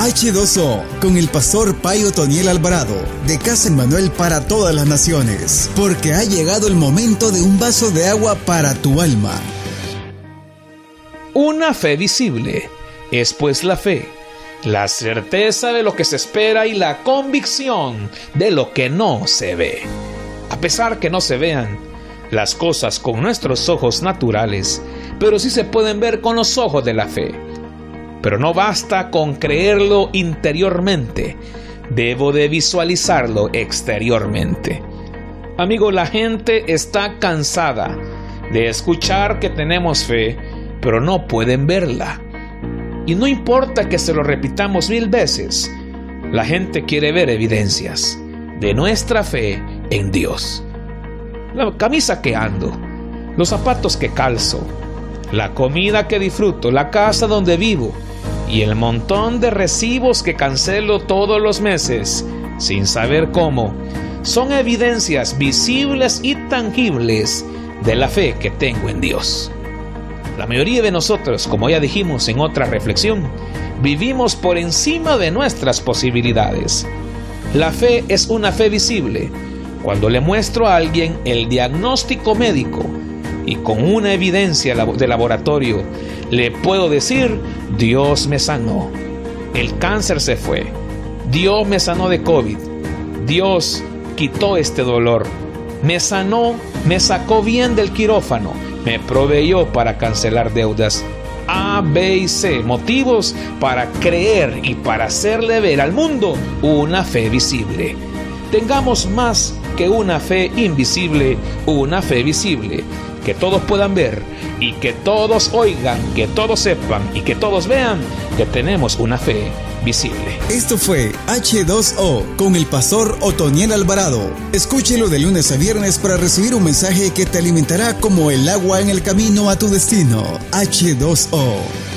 H2O con el pastor Payo Toniel Alvarado de Casa Manuel para todas las naciones, porque ha llegado el momento de un vaso de agua para tu alma. Una fe visible es pues la fe, la certeza de lo que se espera y la convicción de lo que no se ve. A pesar que no se vean las cosas con nuestros ojos naturales, pero sí se pueden ver con los ojos de la fe. Pero no basta con creerlo interiormente, debo de visualizarlo exteriormente. Amigo, la gente está cansada de escuchar que tenemos fe, pero no pueden verla. Y no importa que se lo repitamos mil veces, la gente quiere ver evidencias de nuestra fe en Dios. La camisa que ando, los zapatos que calzo, la comida que disfruto, la casa donde vivo y el montón de recibos que cancelo todos los meses sin saber cómo, son evidencias visibles y tangibles de la fe que tengo en Dios. La mayoría de nosotros, como ya dijimos en otra reflexión, vivimos por encima de nuestras posibilidades. La fe es una fe visible. Cuando le muestro a alguien el diagnóstico médico y con una evidencia de laboratorio le puedo decir, Dios me sanó. El cáncer se fue. Dios me sanó de COVID. Dios quitó este dolor. Me sanó, me sacó bien del quirófano me proveyó para cancelar deudas. A, B y C, motivos para creer y para hacerle ver al mundo una fe visible. Tengamos más que una fe invisible, una fe visible, que todos puedan ver y que todos oigan, que todos sepan y que todos vean que tenemos una fe visible. Esto fue H2O con el pastor Otoniel Alvarado. Escúchelo de lunes a viernes para recibir un mensaje que te alimentará como el agua en el camino a tu destino. H2O.